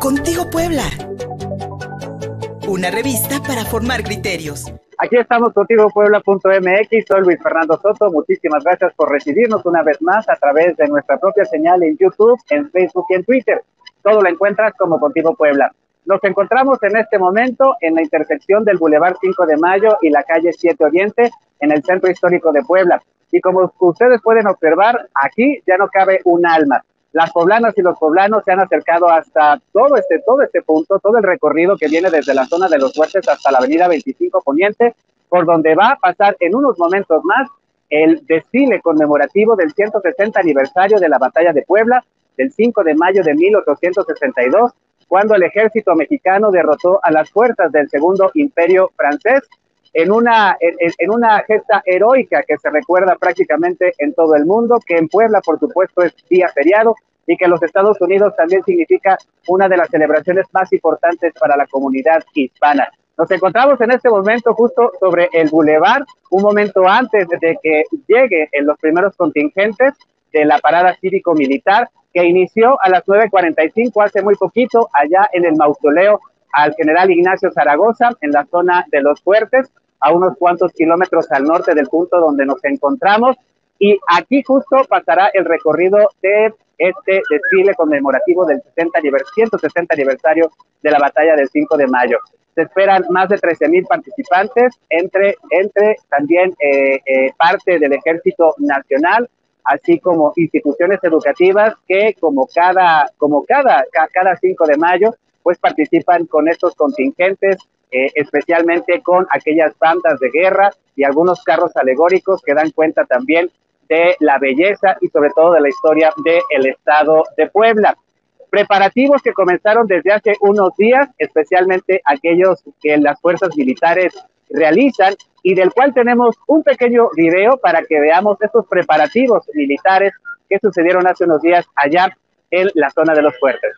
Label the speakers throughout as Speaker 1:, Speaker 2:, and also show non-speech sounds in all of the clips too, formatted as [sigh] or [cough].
Speaker 1: Contigo Puebla. Una revista para formar criterios.
Speaker 2: Aquí estamos contigo Puebla.mx, soy Luis Fernando Soto, muchísimas gracias por recibirnos una vez más a través de nuestra propia señal en YouTube, en Facebook y en Twitter. Todo lo encuentras como Contigo Puebla. Nos encontramos en este momento en la intersección del Boulevard 5 de Mayo y la calle 7 Oriente, en el centro histórico de Puebla. Y como ustedes pueden observar, aquí ya no cabe un alma. Las poblanas y los poblanos se han acercado hasta todo este, todo este punto, todo el recorrido que viene desde la zona de los fuertes hasta la avenida 25 Poniente, por donde va a pasar en unos momentos más el desfile conmemorativo del 160 aniversario de la batalla de Puebla, del 5 de mayo de 1862, cuando el ejército mexicano derrotó a las fuerzas del segundo imperio francés en una, en, una gesta heroica que se recuerda prácticamente en todo el mundo, que en Puebla, por supuesto, es día feriado y que en los Estados Unidos también significa una de las celebraciones más importantes para la comunidad hispana. Nos encontramos en este momento justo sobre el bulevar, un momento antes de que lleguen los primeros contingentes de la parada cívico-militar que inició a las 9.45 hace muy poquito allá en el mausoleo al general Ignacio Zaragoza en la zona de los fuertes, a unos cuantos kilómetros al norte del punto donde nos encontramos. Y aquí justo pasará el recorrido de este desfile conmemorativo del 60 160 aniversario de la batalla del 5 de mayo. Se esperan más de 13 mil participantes, entre, entre también eh, eh, parte del Ejército Nacional, así como instituciones educativas que como cada, como cada, cada 5 de mayo pues participan con estos contingentes, eh, especialmente con aquellas bandas de guerra y algunos carros alegóricos que dan cuenta también de la belleza y sobre todo de la historia del estado de Puebla. Preparativos que comenzaron desde hace unos días, especialmente aquellos que las fuerzas militares realizan y del cual tenemos un pequeño video para que veamos estos preparativos militares que sucedieron hace unos días allá en la zona de los fuertes.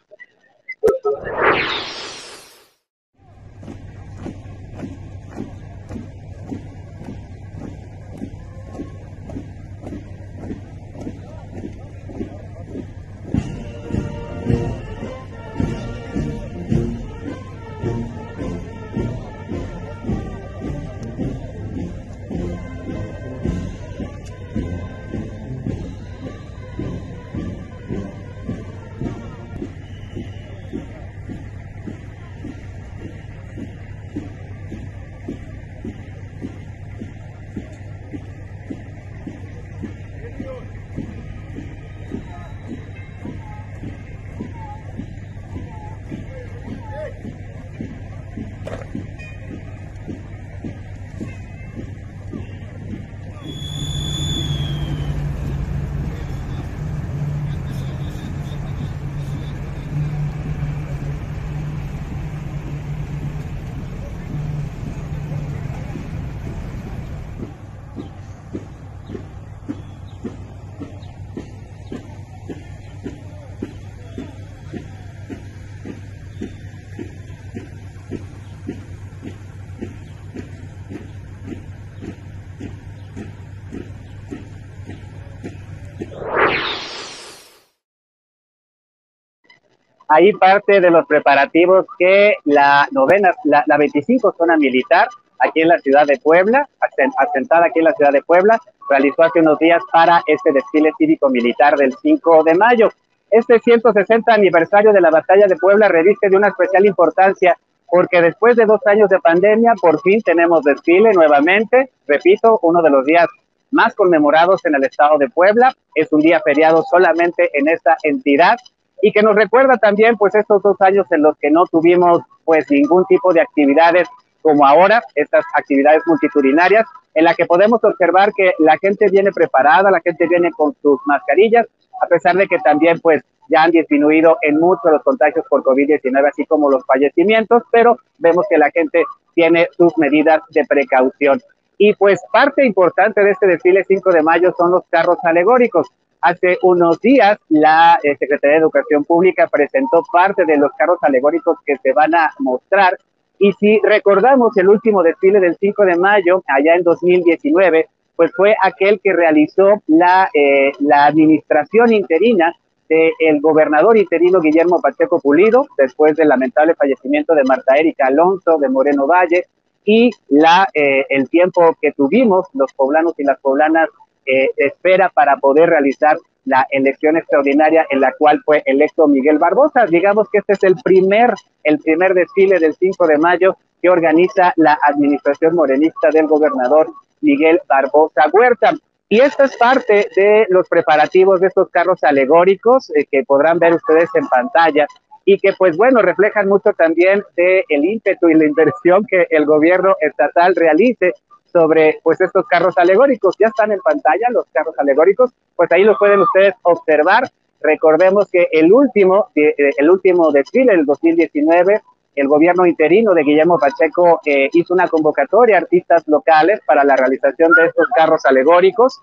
Speaker 2: Ahí parte de los preparativos que la novena, la, 25 zona militar, aquí en la ciudad de Puebla, asentada aquí en la ciudad de Puebla, realizó hace unos días para este desfile cívico-militar del 5 de mayo. Este 160 aniversario de la batalla de Puebla reviste de una especial importancia porque después de dos años de pandemia, por fin tenemos desfile nuevamente. Repito, uno de los días más conmemorados en el estado de Puebla. Es un día feriado solamente en esta entidad y que nos recuerda también pues estos dos años en los que no tuvimos pues ningún tipo de actividades como ahora, estas actividades multitudinarias, en la que podemos observar que la gente viene preparada, la gente viene con sus mascarillas, a pesar de que también pues ya han disminuido en mucho los contagios por COVID-19, así como los fallecimientos, pero vemos que la gente tiene sus medidas de precaución. Y pues parte importante de este desfile 5 de mayo son los carros alegóricos. Hace unos días la eh, Secretaría de Educación Pública presentó parte de los carros alegóricos que se van a mostrar. Y si recordamos el último desfile del 5 de mayo, allá en 2019, pues fue aquel que realizó la, eh, la administración interina del gobernador interino Guillermo Pacheco Pulido, después del lamentable fallecimiento de Marta Erika Alonso de Moreno Valle, y la, eh, el tiempo que tuvimos los poblanos y las poblanas eh, espera para poder realizar la elección extraordinaria en la cual fue electo Miguel Barbosa. Digamos que este es el primer, el primer desfile del 5 de mayo que organiza la administración morenista del gobernador Miguel Barbosa Huerta. Y esto es parte de los preparativos de estos carros alegóricos eh, que podrán ver ustedes en pantalla y que pues bueno reflejan mucho también de el ímpetu y la inversión que el gobierno estatal realice sobre pues estos carros alegóricos. Ya están en pantalla los carros alegóricos, pues ahí los pueden ustedes observar. Recordemos que el último, eh, el último desfile del 2019, el gobierno interino de Guillermo Pacheco eh, hizo una convocatoria a artistas locales para la realización de estos carros alegóricos.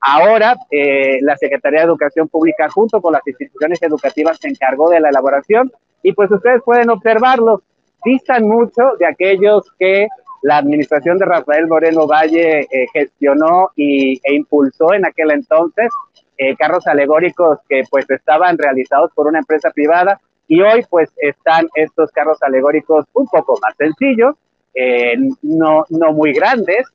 Speaker 2: Ahora, eh, la Secretaría de Educación Pública, junto con las instituciones educativas, se encargó de la elaboración y pues ustedes pueden observarlos. Distan mucho de aquellos que la administración de Rafael Moreno Valle eh, gestionó y, e impulsó en aquel entonces eh, carros alegóricos que pues estaban realizados por una empresa privada y hoy pues están estos carros alegóricos un poco más sencillos, eh, no, no muy grandes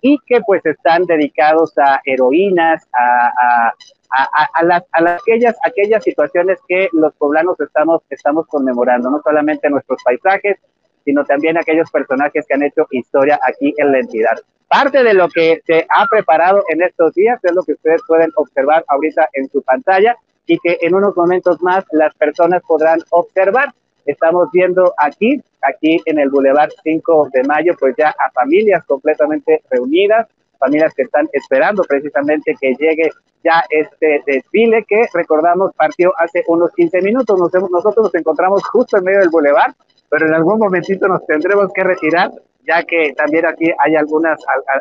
Speaker 2: y que pues están dedicados a heroínas, a, a, a, a, las, a aquellas, aquellas situaciones que los poblanos estamos, estamos conmemorando, no solamente nuestros paisajes, sino también aquellos personajes que han hecho historia aquí en la entidad. Parte de lo que se ha preparado en estos días es lo que ustedes pueden observar ahorita en su pantalla y que en unos momentos más las personas podrán observar. Estamos viendo aquí, aquí en el Boulevard 5 de Mayo, pues ya a familias completamente reunidas, familias que están esperando precisamente que llegue ya este desfile que recordamos partió hace unos 15 minutos. nosotros nos encontramos justo en medio del Boulevard pero en algún momentito nos tendremos que retirar, ya que también aquí hay algunas,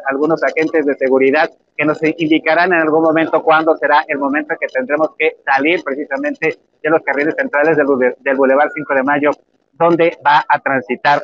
Speaker 2: algunos agentes de seguridad que nos indicarán en algún momento cuándo será el momento que tendremos que salir precisamente de los carriles centrales del, del Boulevard 5 de Mayo, donde va a transitar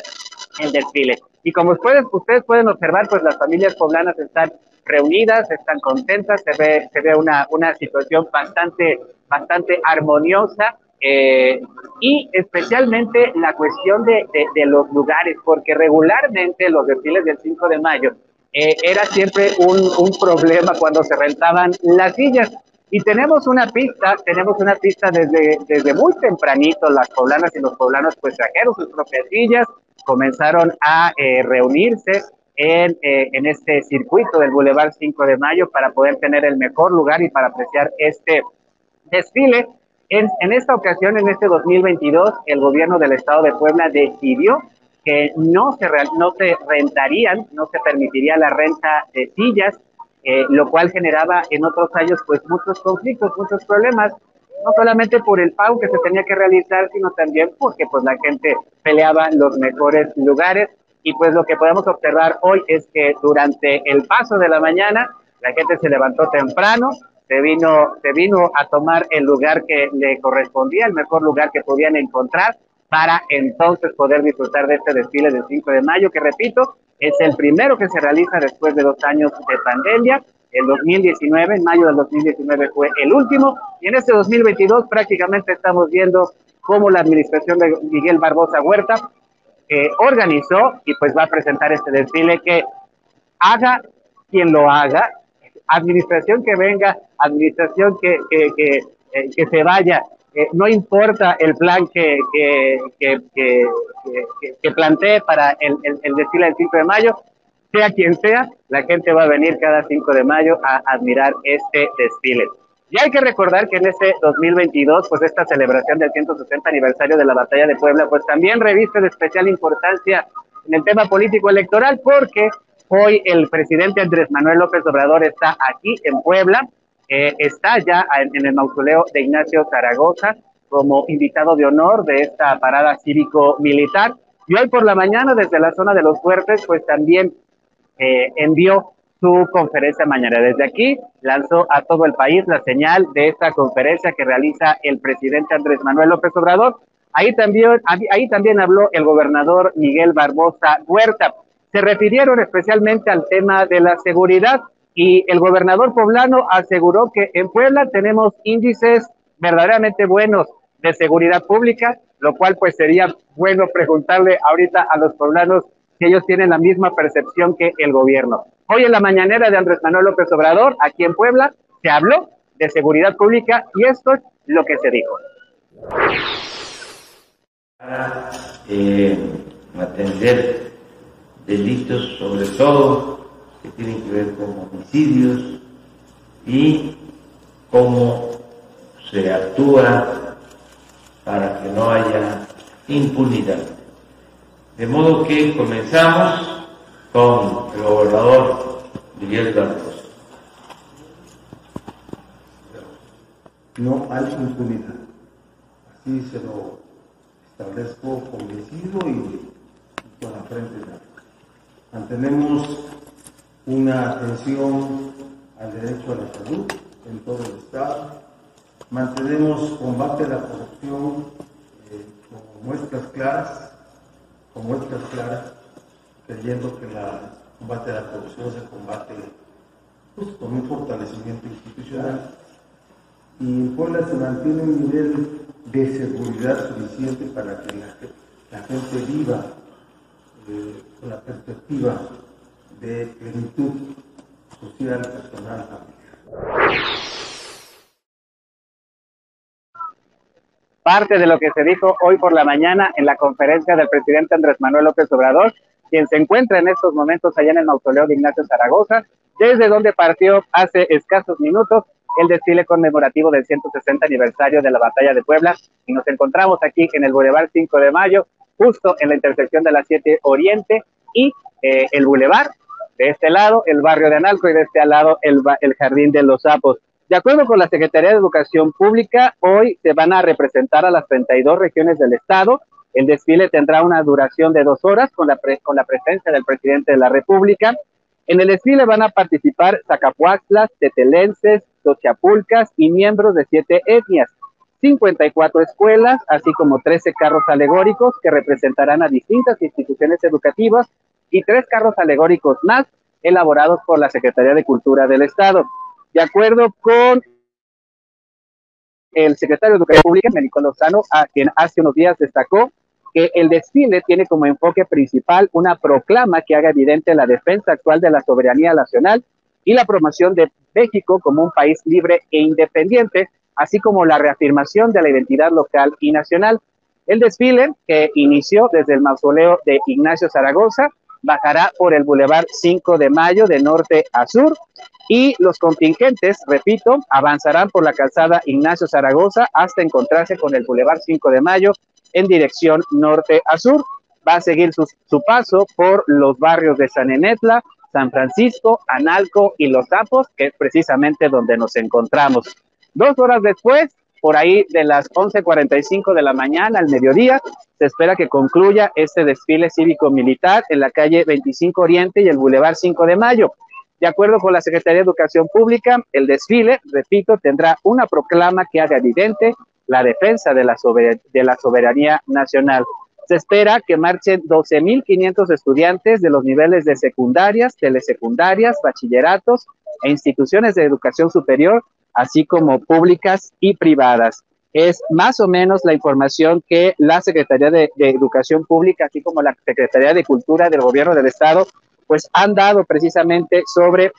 Speaker 2: el desfile. Y como ustedes, ustedes pueden observar, pues las familias poblanas están reunidas, están contentas, se ve, se ve una, una situación bastante, bastante armoniosa eh, y especialmente la cuestión de, de, los lugares, porque regularmente los desfiles del 5 de mayo eh, era siempre un, un, problema cuando se rentaban las sillas. Y tenemos una pista, tenemos una pista desde, desde muy tempranito, las poblanas y los poblanos pues trajeron sus propias sillas, comenzaron a eh, reunirse en, en este circuito del Boulevard 5 de Mayo para poder tener el mejor lugar y para apreciar este desfile en, esta ocasión, en este 2022, el gobierno del estado de Puebla decidió que no se, no se rentarían, no se permitiría la renta de sillas, eh, lo cual generaba en otros años pues muchos conflictos, muchos problemas, no solamente por el pago que se tenía que realizar, sino también porque pues la gente peleaba los mejores lugares. Y pues lo que podemos observar hoy es que durante el paso de la mañana la gente se levantó temprano, se vino, se vino a tomar el lugar que le correspondía, el mejor lugar que podían encontrar para entonces poder disfrutar de este desfile del 5 de mayo, que repito, es el primero que se realiza después de dos años de pandemia. El 2019, en mayo del 2019 fue el último, y en este 2022 prácticamente estamos viendo cómo la administración de Miguel Barbosa Huerta eh, organizó y pues va a presentar este desfile que haga quien lo haga, administración que venga, administración que, que, que, eh, que se vaya, eh, no importa el plan que, que, plantee para el, el, el, desfile del 5 de mayo, sea quien sea, la gente va a venir cada 5 de mayo a admirar este desfile. Y hay que recordar que en este 2022, pues esta celebración del 160 aniversario de la Batalla de Puebla, pues también reviste de especial importancia en el tema político electoral, porque Hoy el presidente Andrés Manuel López Obrador está aquí en Puebla, eh, está ya en, el mausoleo de Ignacio Zaragoza como invitado de honor de esta parada cívico-militar. Y hoy por la mañana, desde la zona de los fuertes, pues también eh, envió su conferencia mañana. Desde aquí lanzó a todo el país la señal de esta conferencia que realiza el presidente Andrés Manuel López Obrador. Ahí también, ahí también habló el gobernador Miguel Barbosa Huerta se refirieron especialmente al tema de la seguridad y el gobernador poblano aseguró que en Puebla tenemos índices verdaderamente buenos de seguridad pública, lo cual pues sería bueno preguntarle ahorita a los poblanos si ellos tienen la misma percepción que el gobierno. Hoy en la mañanera de Andrés Manuel López Obrador, aquí en Puebla, se habló de seguridad pública y esto es lo que se dijo.
Speaker 3: Para eh, atender delitos, sobre todo que tienen que ver con homicidios y cómo se actúa para que no haya impunidad. De modo que comenzamos con el gobernador Miguel Barros.
Speaker 4: No hay impunidad. Así se lo establezco convencido y, con la frente en alto. Mantenemos una atención al derecho a la salud en todo el Estado. Mantenemos combate a la corrupción eh, con muestras claras, con muestras claras, creyendo que el combate a la corrupción se combate pues, con un fortalecimiento institucional. Y en Puebla se mantiene un nivel de seguridad suficiente para que la, gente viva eh, la perspectiva de plenitud social, personal, familiar.
Speaker 2: Parte de lo que se dijo hoy por la mañana en la conferencia del presidente Andrés Manuel López Obrador, quien se encuentra en estos momentos allá en el mausoleo de Ignacio Zaragoza, desde donde partió hace escasos minutos el desfile conmemorativo del 160 aniversario de la Batalla de Puebla y nos encontramos aquí en el Boulevard 5 de Mayo, justo en la intersección de la 7 Oriente y eh, el Boulevard, de este lado el barrio de Analco y de este lado el, Jardín de los Sapos. De acuerdo con la Secretaría de Educación Pública, hoy se van a representar a las 32 regiones del estado. El desfile tendrá una duración de dos horas con la, con la presencia del presidente de la República. En el desfile van a participar zacapuaxlas, tetelenses, tochapulcas y miembros de siete etnias, 54 escuelas, así como 13 carros alegóricos que representarán a distintas instituciones educativas y tres carros alegóricos más elaborados por la Secretaría de Cultura del Estado. De acuerdo con el secretario de Educación Pública, Médico Lozano, a quien hace unos días destacó que el desfile tiene como enfoque principal una proclama que haga evidente la defensa actual de la soberanía nacional y la promoción de México como un país libre e independiente, así como la reafirmación de la identidad local y nacional. El desfile, que inició desde el mausoleo de Ignacio Zaragoza, bajará por el Boulevard 5 de Mayo de norte a sur y los contingentes, repito, avanzarán por la calzada Ignacio Zaragoza hasta encontrarse con el Boulevard 5 de Mayo en dirección norte a sur. Va a seguir su, su paso por los barrios de San Enetla, San Francisco, Analco y Los Sapos, que es precisamente donde nos encontramos. Dos horas después, por ahí de las 11.45 de la mañana al mediodía, se espera que concluya este desfile cívico-militar en la calle 25 Oriente y el Boulevard 5 de Mayo. De acuerdo con la Secretaría de Educación Pública, el desfile, repito, tendrá una proclama que haga evidente la defensa de la, de la soberanía nacional. Se espera que marchen 12.500 estudiantes de los niveles de secundarias, telesecundarias, bachilleratos e instituciones de educación superior, así como públicas y privadas. Es más o menos la información que la Secretaría de, Educación Pública, así como la Secretaría de Cultura del Gobierno del Estado, pues han dado precisamente sobre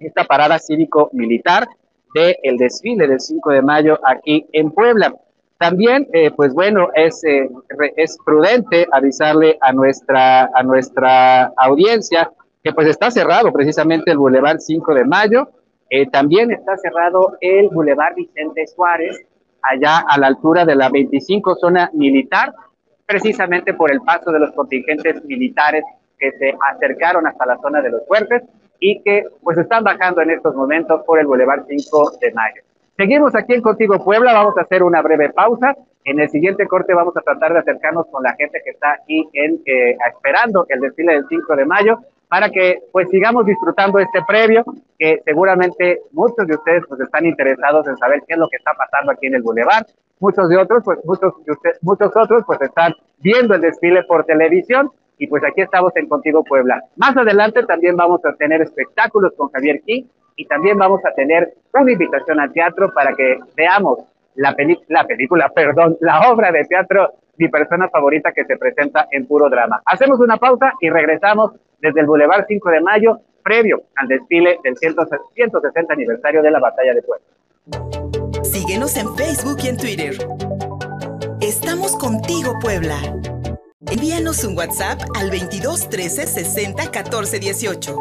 Speaker 2: esta parada cívico-militar del desfile del 5 de mayo aquí en Puebla. También, eh, pues bueno, es, eh, es prudente avisarle a nuestra, a nuestra audiencia que pues está cerrado precisamente el Boulevard 5 de Mayo, eh, también está cerrado el Boulevard Vicente Suárez, allá a la altura de la 25 zona militar, precisamente por el paso de los contingentes militares que se acercaron hasta la zona de los fuertes y que pues están bajando en estos momentos por el Boulevard 5 de Mayo. Seguimos aquí en Contigo Puebla, vamos a hacer una breve pausa. En el siguiente corte vamos a tratar de acercarnos con la gente que está aquí en, eh, esperando el desfile del 5 de mayo para que pues sigamos disfrutando este previo, que seguramente muchos de ustedes pues están interesados en saber qué es lo que está pasando aquí en el Boulevard. Muchos de otros, pues muchos de ustedes, muchos otros pues están viendo el desfile por televisión y pues aquí estamos en Contigo Puebla. Más adelante también vamos a tener espectáculos con Javier King y también vamos a tener una invitación al teatro para que veamos la, la película, perdón, la obra de teatro Mi persona favorita que se presenta en puro drama. Hacemos una pausa y regresamos desde el Boulevard 5 de Mayo, previo al desfile del 160 aniversario de la Batalla de Puebla.
Speaker 1: Síguenos en Facebook y en Twitter. Estamos contigo, Puebla. Envíanos un WhatsApp al 22 13 60 14 18.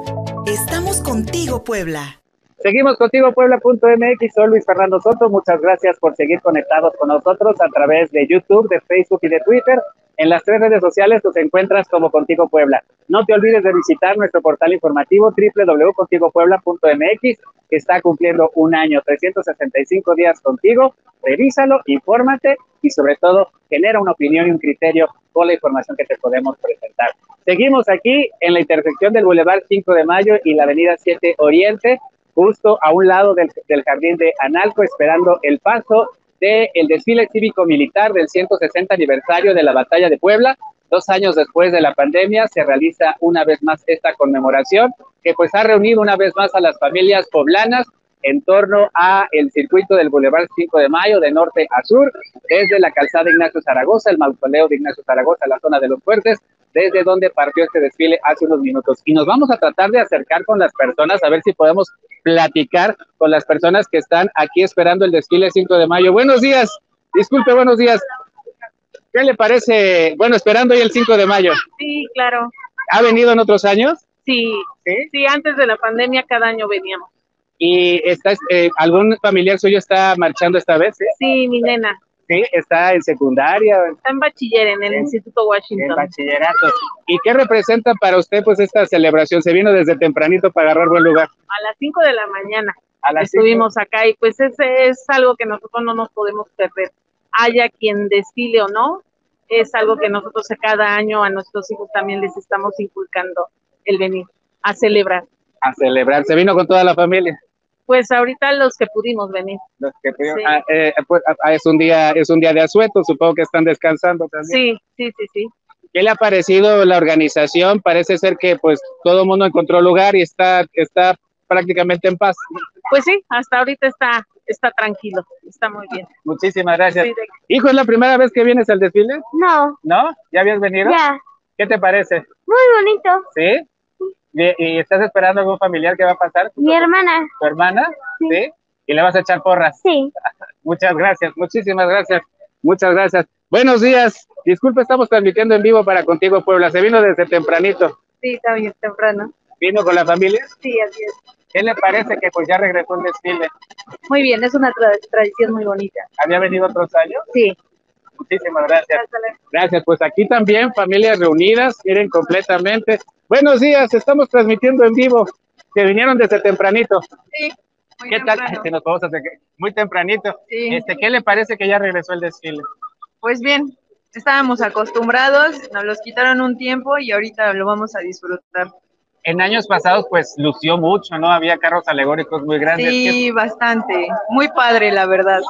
Speaker 1: Estamos contigo, Puebla.
Speaker 2: Seguimos contigo, Puebla.mx. Soy Luis Fernando Soto. Muchas gracias por seguir conectados con nosotros a través de YouTube, de Facebook y de Twitter. En las tres redes sociales nos encuentras como Contigo Puebla. No te olvides de visitar nuestro portal informativo www.contigopuebla.mx, que está cumpliendo un año, 365 días contigo. Revísalo, infórmate y sobre todo genera una opinión y un criterio con la información que te podemos presentar. Seguimos aquí en la intersección del Boulevard 5 de Mayo y la Avenida 7 Oriente, justo a un lado del, del jardín de Analco, esperando el paso del el desfile cívico-militar del 160 aniversario de la Batalla de Puebla. Dos años después de la pandemia se realiza una vez más esta conmemoración que pues ha reunido una vez más a las familias poblanas en torno a el circuito del Boulevard 5 de Mayo de norte a sur, desde la calzada Ignacio Zaragoza, el mausoleo de Ignacio Zaragoza, la zona de los fuertes, desde donde partió este desfile hace unos minutos. Y nos vamos a tratar de acercar con las personas, a ver si podemos platicar con las personas que están aquí esperando el desfile 5 de mayo. Buenos días, disculpe, buenos días. ¿Qué le parece? Bueno, esperando hoy el 5 de mayo.
Speaker 5: Sí, claro.
Speaker 2: ¿Ha venido en otros años?
Speaker 5: Sí,
Speaker 2: Sí.
Speaker 5: sí, antes de la pandemia cada año veníamos.
Speaker 2: ¿Y está, eh, algún familiar suyo está marchando esta vez? Sí,
Speaker 5: mi nena.
Speaker 2: Sí, está en secundaria,
Speaker 5: Está en bachiller en el
Speaker 2: Sí.
Speaker 5: Instituto
Speaker 2: en
Speaker 5: Washington.
Speaker 2: bachillerato. ¿Y qué representa para usted pues esta celebración? Se vino desde tempranito para agarrar buen lugar.
Speaker 5: A las 5 de la mañana
Speaker 2: A las
Speaker 5: estuvimos acá y pues ese es algo que nosotros no nos podemos perder. Haya quien desfile o no, es algo que nosotros cada año a nuestros hijos también les estamos inculcando el venir a celebrar.
Speaker 2: a celebrar. Se vino con toda la familia.
Speaker 5: Pues ahorita los que pudimos venir.
Speaker 2: Los que pudieron-
Speaker 5: Sí.
Speaker 2: ah, eh, pues, ah, es un día, es un día de asueto, supongo que están descansando también.
Speaker 5: Sí, sí, sí, sí.
Speaker 2: ¿Qué le ha parecido la organización? Parece ser que pues todo el mundo encontró lugar y está, está prácticamente en paz.
Speaker 5: Pues sí, hasta ahorita está, está tranquilo, está muy bien.
Speaker 2: Muchísimas gracias.
Speaker 5: Sí, de-
Speaker 2: Hijo, ¿es la primera vez que vienes al desfile?
Speaker 6: No,
Speaker 2: ¿No? ¿Ya habías venido?
Speaker 6: ya,
Speaker 2: ¿Qué te parece?
Speaker 6: muy bonito.
Speaker 2: ¿Sí? ¿Y, estás esperando algún familiar que va a pasar?
Speaker 6: Mi hermana,
Speaker 2: ¿Tu hermana?
Speaker 6: Sí.
Speaker 2: ¿Sí? Y le vas a echar porras.
Speaker 6: sí. [laughs]
Speaker 2: Muchas gracias, muchísimas gracias. Muchas gracias. Buenos días. Disculpe, estamos transmitiendo en vivo para Contigo Puebla. Se vino desde tempranito.
Speaker 5: Sí, bien temprano.
Speaker 2: ¿Vino con la familia?
Speaker 5: Sí, así es.
Speaker 2: ¿Qué le parece que pues ya regresó el desfile?
Speaker 5: Muy bien, es una tra- tradición muy bonita.
Speaker 2: ¿Había venido otros años?
Speaker 5: Sí.
Speaker 2: Muchísimas gracias. Gracias, pues aquí también familias reunidas, miren completamente. Buenos días, estamos transmitiendo en vivo. Que vinieron desde tempranito.
Speaker 5: Sí, muy
Speaker 2: ¿Qué tal?
Speaker 5: temprano.
Speaker 2: Que nos vamos a hacer- Muy tempranito.
Speaker 5: Sí.
Speaker 2: Este, ¿Qué le parece que ya regresó el desfile?
Speaker 7: Pues bien, estábamos acostumbrados, nos los quitaron un tiempo y ahorita lo vamos a disfrutar.
Speaker 2: En años pasados, pues lució mucho, ¿no? Había carros alegóricos muy grandes. ¿Qué-
Speaker 7: Sí, bastante, muy padre la verdad.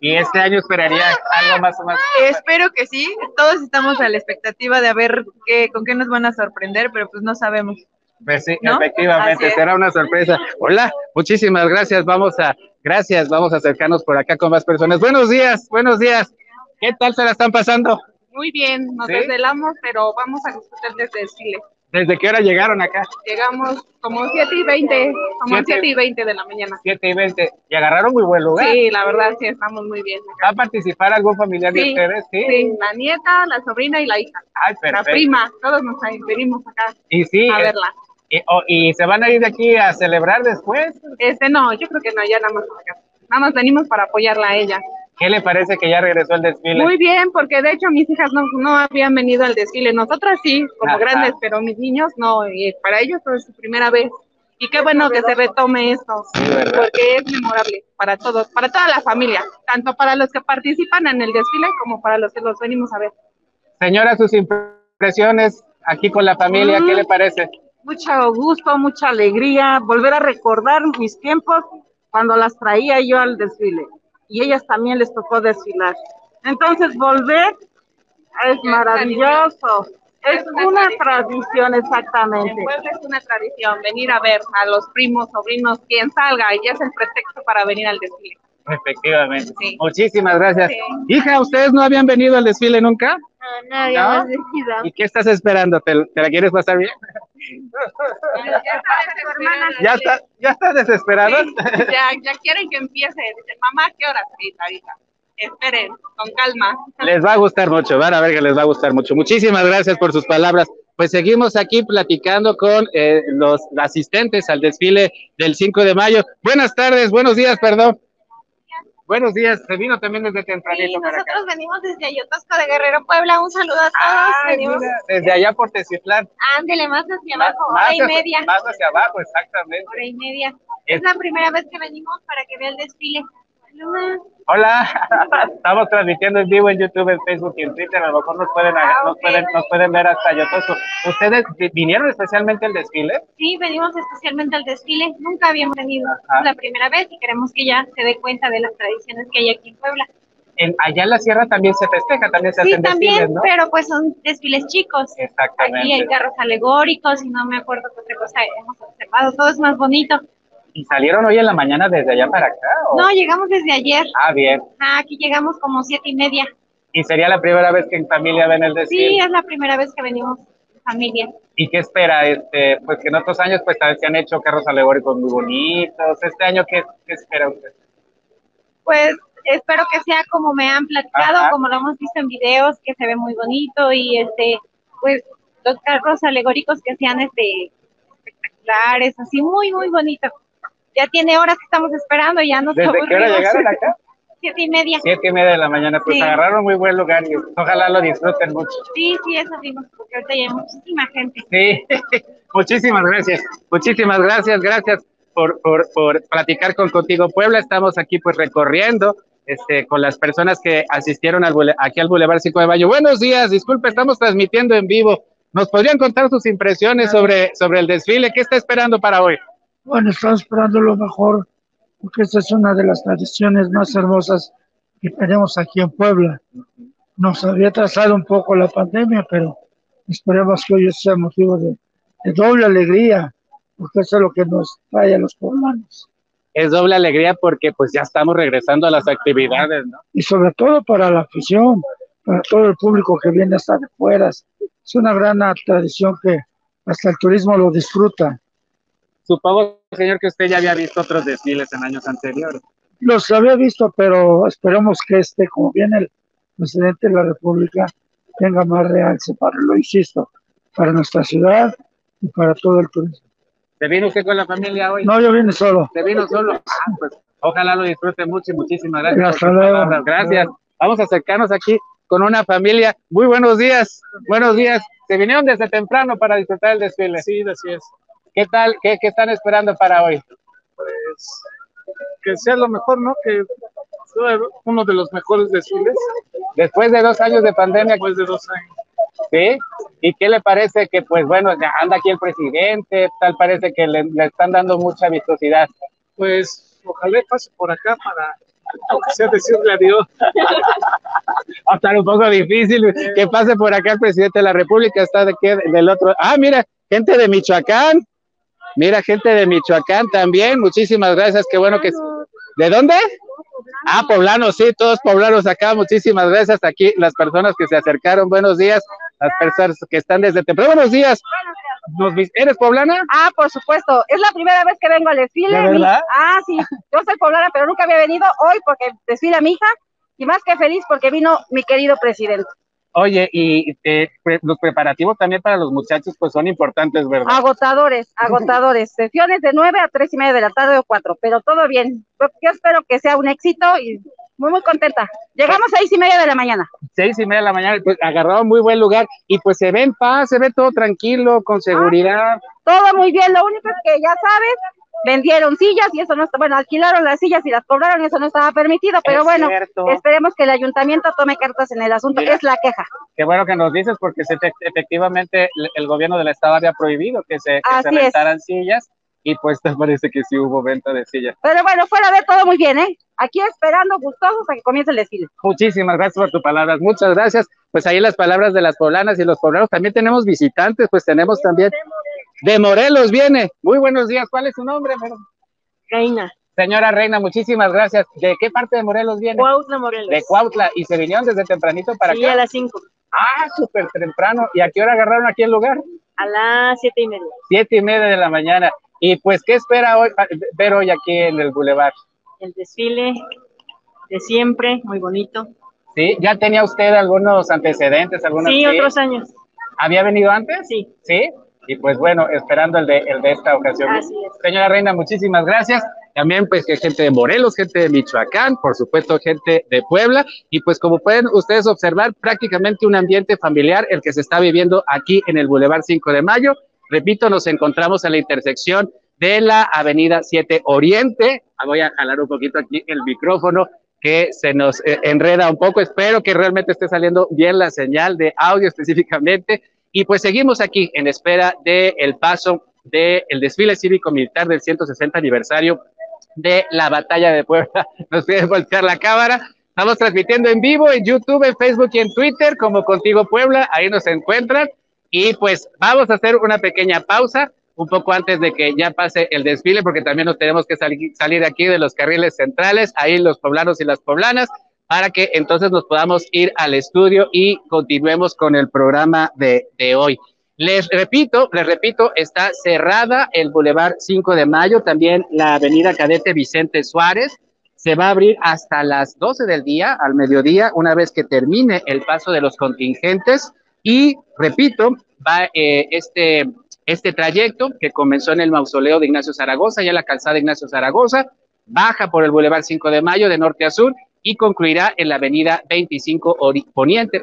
Speaker 2: Y este año esperaría algo más o más.
Speaker 7: Espero que sí, todos estamos a la expectativa de ver qué, con qué nos van a sorprender, pero pues no sabemos.
Speaker 2: Pues sí,
Speaker 7: ¿No?
Speaker 2: efectivamente, será una sorpresa. Hola, muchísimas gracias. Vamos a, gracias, vamos a acercarnos por acá con más personas. Buenos días, buenos días. ¿Qué tal se la están pasando?
Speaker 5: Muy bien, nos
Speaker 2: ¿Sí?
Speaker 5: desvelamos, pero vamos a disfrutar de este desfile.
Speaker 2: ¿Desde qué hora llegaron acá?
Speaker 5: Llegamos como 7 y 20, como
Speaker 2: Siete.
Speaker 5: 7 y 20 de la mañana.
Speaker 2: 7 y 20. Y agarraron muy buen lugar.
Speaker 5: Sí, la verdad sí, estamos muy bien.
Speaker 2: ¿Va a participar algún familiar de
Speaker 5: Sí,
Speaker 2: ustedes? Sí.
Speaker 5: Sí, la nieta, la sobrina y la hija.
Speaker 2: Ay,
Speaker 5: La
Speaker 2: perfecto.
Speaker 5: prima, todos nos venimos acá
Speaker 2: Y sí,
Speaker 5: a
Speaker 2: eh,
Speaker 5: verla.
Speaker 2: y, oh, y se van a ir de aquí a celebrar después.
Speaker 5: Este, no, yo creo que no, ya nada más acá. Nada más venimos para apoyarla a ella.
Speaker 2: ¿Qué le parece que ya regresó el desfile?
Speaker 5: Muy bien, porque de hecho mis hijas no, no habían venido al desfile. Nosotras sí, como
Speaker 2: Ajá.
Speaker 5: grandes, pero mis niños no. Y para ellos es su primera vez. Y qué bueno que se retome esto, porque es memorable para todos, para toda la familia, tanto para los que participan en el desfile como para los que los venimos a ver.
Speaker 2: Señora, sus impresiones aquí con la familia,
Speaker 5: Mm.
Speaker 2: ¿qué le parece?
Speaker 8: mucho gusto, mucha alegría, volver a recordar mis tiempos cuando las traía yo al desfile y ellas también les tocó desfilar. Entonces volver es maravilloso, es una tradición
Speaker 5: En
Speaker 8: exactamente.
Speaker 5: Puebla es una tradición venir a ver a los primos, sobrinos, quien salga, y es el pretexto para venir al desfile.
Speaker 2: Efectivamente.
Speaker 7: Sí.
Speaker 2: Muchísimas gracias.
Speaker 7: Sí.
Speaker 2: Hija, ¿ustedes no habían venido al desfile nunca?
Speaker 7: No, no
Speaker 2: habíamos ¿Y qué estás esperando? ¿Te, te la quieres pasar bien? ¿Ya, está, ¿Ya estás desesperado?
Speaker 5: Ya, ya quieren que empiece. Dice, mamá, ¿qué hora? Sí, hija. Esperen, con calma.
Speaker 2: Les va a gustar mucho, van a ver que les va a gustar mucho. Muchísimas gracias por sus palabras. Pues seguimos aquí platicando con eh, los asistentes al desfile del 5 de mayo. Buenas tardes, buenos días, perdón. Buenos días, se vino también desde tempranito
Speaker 6: Sí,
Speaker 2: para acá.
Speaker 6: nosotros venimos desde Ayotosco de Guerrero, Puebla. Un saludo a todos.
Speaker 2: Ay,
Speaker 6: venimos,
Speaker 2: mira, desde allá por Teciutlán.
Speaker 6: ándele más hacia
Speaker 2: Más,
Speaker 6: abajo,
Speaker 2: más
Speaker 6: hora y
Speaker 2: hacia-
Speaker 6: media.
Speaker 2: más hacia abajo, exactamente.
Speaker 6: Hora y media.
Speaker 2: Es-
Speaker 6: Es la primera vez que venimos para que vea el desfile.
Speaker 2: Hola, [laughs] estamos transmitiendo en vivo en YouTube, en Facebook y en Twitter. A lo mejor nos pueden,
Speaker 6: Ah,
Speaker 2: nos pueden, nos pueden ver hasta Yotosco. ¿Ustedes vi- vinieron especialmente al desfile?
Speaker 6: Sí, venimos especialmente al desfile. Nunca habíamos venido.
Speaker 2: Ajá.
Speaker 6: Es la primera vez y queremos que ya se dé cuenta de las tradiciones que hay aquí en Puebla.
Speaker 2: En, allá en la sierra también se festeja, también se
Speaker 6: Sí,
Speaker 2: hacen
Speaker 6: también,
Speaker 2: desfiles, ¿no?
Speaker 6: pero pues son desfiles chicos.
Speaker 2: Exactamente.
Speaker 6: Aquí hay carros alegóricos y no me acuerdo qué otra cosa hemos observado. Todo es más bonito.
Speaker 2: ¿Y salieron hoy en la mañana desde allá para acá? o?
Speaker 6: No, llegamos desde ayer.
Speaker 2: Ah, bien.
Speaker 6: Ah, aquí llegamos como siete y media.
Speaker 2: ¿Y sería la primera vez que en familia ven el desfile?
Speaker 6: Sí, es la primera vez que venimos en familia.
Speaker 2: ¿Y qué espera? Este, pues que en otros años pues también se han hecho carros alegóricos muy bonitos. Este año, ¿qué, qué espera usted?
Speaker 6: Pues espero que sea como me han platicado,
Speaker 2: Ajá.
Speaker 6: como lo hemos visto en videos, que se ve muy bonito y este, pues los carros alegóricos que sean este espectaculares, así muy muy bonito. Ya tiene horas que estamos esperando, ya nos
Speaker 2: ¿Desde qué hora llegaron acá?
Speaker 6: Siete y media.
Speaker 2: Siete y media de la mañana. Pues
Speaker 6: Sí.
Speaker 2: agarraron muy buen lugar y ojalá lo disfruten mucho.
Speaker 6: Sí, sí, eso vimos, porque ahorita hay muchísima gente.
Speaker 2: Sí, [laughs] muchísimas gracias. Muchísimas gracias, gracias por, por, por platicar con Contigo Puebla. Estamos aquí pues recorriendo este, con las personas que asistieron al bule- aquí al Boulevard 5 de Mayo. Buenos días, disculpe, estamos transmitiendo en vivo. ¿Nos podrían contar sus impresiones sobre, sobre el desfile? ¿Qué está esperando para hoy?
Speaker 9: Bueno, estamos esperando lo mejor, porque esta es una de las tradiciones más hermosas que tenemos aquí en Puebla. Nos había trazado un poco la pandemia, pero esperemos que hoy sea motivo de, de doble alegría, porque eso es lo que nos trae a los poblanos.
Speaker 2: Es doble alegría porque pues ya estamos regresando a las actividades, ¿no?
Speaker 9: Y sobre todo para la afición, para todo el público que viene hasta de fuera. Es una gran tradición que hasta el turismo lo disfruta.
Speaker 2: Supongo, señor, que usted ya había visto otros desfiles en años anteriores.
Speaker 9: Los había visto, pero esperemos que este, como viene el presidente de la República, tenga más realce para, lo insisto, para nuestra ciudad y para todo el turismo.
Speaker 2: ¿Se vino usted con la familia hoy?
Speaker 9: No, yo vine solo.
Speaker 2: ¿Se vino solo? Ah, pues, ojalá lo disfrute mucho y muchísimas gracias.
Speaker 9: Hasta luego.
Speaker 2: Gracias. Vamos a acercarnos aquí con una familia. Muy buenos días. Buenos días. Se vinieron desde temprano para disfrutar el desfile. Sí, así es. ¿Qué tal? ¿Qué, qué están esperando para hoy?
Speaker 10: Pues que sea lo mejor, ¿no? Que sea uno de los mejores desfiles
Speaker 2: Después de dos años de pandemia,
Speaker 10: después de dos años.
Speaker 2: ¿sí? ¿Y qué le parece que, pues bueno, ya anda aquí el presidente, tal parece que le, le están dando mucha vistosidad?
Speaker 10: Pues ojalá pase por acá para, aunque sea decirle adiós. [laughs]
Speaker 2: Va a estar un poco difícil que pase por acá el presidente de la República, está de del otro. Ah, mira, gente de Michoacán. Mira, gente de Michoacán también. Muchísimas gracias. Qué bueno que. ¿De dónde? Ah, poblanos, sí, todos poblanos acá. Muchísimas gracias. Aquí las personas que se acercaron. Buenos días. Las personas que están desde temprano. Buenos días. Nos ¿Eres poblana?
Speaker 8: Ah, por supuesto. Es la primera vez que vengo al desfile.
Speaker 2: ¿De
Speaker 8: Mi-
Speaker 2: verdad?
Speaker 8: Ah, sí. Yo soy poblana, pero nunca había venido hoy porque desfila mi hija. Y más que feliz porque vino mi querido presidente.
Speaker 2: Oye, y eh, pre- los preparativos también para los muchachos, pues son importantes, ¿verdad?
Speaker 8: Agotadores, [laughs] agotadores. Sesiones de 9 a tres y media de la tarde o 4, pero todo bien. Yo, espero que sea un éxito y muy, muy contenta. Llegamos a seis y media de la mañana.
Speaker 2: seis y media de la mañana, pues agarraron muy buen lugar y pues se ve en paz, se ve todo tranquilo, con seguridad.
Speaker 8: Todo muy bien. Lo único es que ya sabes, vendieron sillas y eso no está, bueno, alquilaron las sillas y las cobraron y eso no estaba permitido, pero
Speaker 2: Es
Speaker 8: bueno,
Speaker 2: cierto.
Speaker 8: esperemos que el ayuntamiento tome cartas en el asunto.
Speaker 2: Mira.
Speaker 8: Es la queja.
Speaker 2: Qué bueno que nos dices porque se- efectivamente el, gobierno del estado había prohibido que se, que se
Speaker 8: es.
Speaker 2: rentaran sillas y pues te [laughs] parece que sí hubo venta de sillas.
Speaker 8: Pero bueno, fuera de todo muy bien, ¿eh? Aquí esperando gustosos a que comience el desfile.
Speaker 2: Muchísimas gracias por tus palabras, muchas gracias. Pues ahí las palabras de las poblanas y los poblanos. También tenemos visitantes, pues tenemos también de Morelos viene. Muy buenos días, ¿cuál es su nombre? Pero-
Speaker 11: Reina.
Speaker 2: Señora Reina, muchísimas gracias. ¿De qué parte de Morelos viene?
Speaker 5: Cuautla, Morelos.
Speaker 2: De Cuautla. ¿Y se vinieron desde tempranito para
Speaker 5: Sí,
Speaker 2: acá?
Speaker 5: a las 5.
Speaker 2: Ah, súper temprano. ¿Y a qué hora agarraron aquí el lugar?
Speaker 5: A las siete y media.
Speaker 2: Siete y media de la mañana. Y pues, ¿qué espera hoy ver hoy aquí en el Boulevard?
Speaker 5: El desfile de siempre, muy bonito.
Speaker 2: ¿Sí? ¿Ya tenía usted algunos antecedentes? Algunas
Speaker 5: Sí, otros años.
Speaker 2: ¿Había venido antes?
Speaker 5: Sí.
Speaker 2: ¿Sí? Y pues bueno, esperando el de, el de esta ocasión.
Speaker 5: Es.
Speaker 2: Señora Reina, muchísimas gracias. También pues que gente de Morelos, gente de Michoacán, por supuesto gente de Puebla. Y pues como pueden ustedes observar, prácticamente un ambiente familiar el que se está viviendo aquí en el Boulevard 5 de Mayo. Repito, nos encontramos en la intersección de la Avenida 7 Oriente. Ah, Voy a jalar un poquito aquí el micrófono que se nos eh, enreda un poco. Espero que realmente esté saliendo bien la señal de audio específicamente. Y pues seguimos aquí en espera del el paso del desfile cívico-militar del 160 aniversario de la batalla de Puebla. [laughs] Nos piden voltear la cámara. Estamos transmitiendo en vivo en YouTube, en Facebook y en Twitter como Contigo Puebla. Ahí nos encuentran. Y pues vamos a hacer una pequeña pausa un poco antes de que ya pase el desfile, porque también nos tenemos que salir, salir aquí de los carriles centrales, ahí los poblanos y las poblanas, para que entonces nos podamos ir al estudio y continuemos con el programa de, de hoy. Les repito, les repito, está cerrada el Boulevard 5 de Mayo, también la avenida Cadete Vicente Suárez. Se va a abrir hasta las 12 del día, al mediodía, una vez que termine el paso de los contingentes. Y repito, va eh, este, este trayecto que comenzó en el mausoleo de Ignacio Zaragoza, ya la calzada de Ignacio Zaragoza, baja por el Boulevard 5 de Mayo de norte a sur y concluirá en la avenida 25 Ori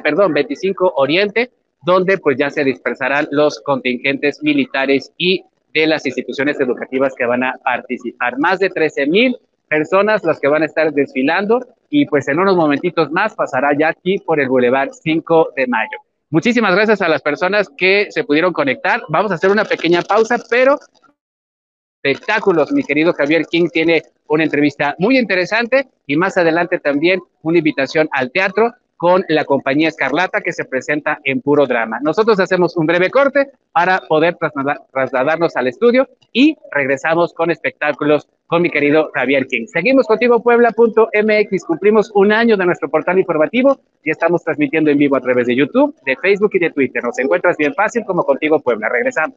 Speaker 2: perdón, 25 Oriente, donde pues ya se dispersarán los contingentes militares y de las instituciones educativas que van a participar. Más de 13 mil personas las que van a estar desfilando y pues en unos momentitos más pasará ya aquí por el Boulevard 5 de Mayo. Muchísimas gracias a las personas que se pudieron conectar. Vamos a hacer una pequeña pausa, pero espectáculos. Mi querido Javier King tiene una entrevista muy interesante y más adelante también una invitación al teatro con la compañía Escarlata que se presenta en puro drama. Nosotros hacemos un breve corte para poder trasladar, trasladarnos al estudio y regresamos con espectáculos con mi querido Javier King. Seguimos contigo puebla.mx, cumplimos un año de nuestro portal informativo y estamos transmitiendo en vivo a través de YouTube, de Facebook y de Twitter. Nos encuentras bien fácil como contigo Puebla. Regresamos.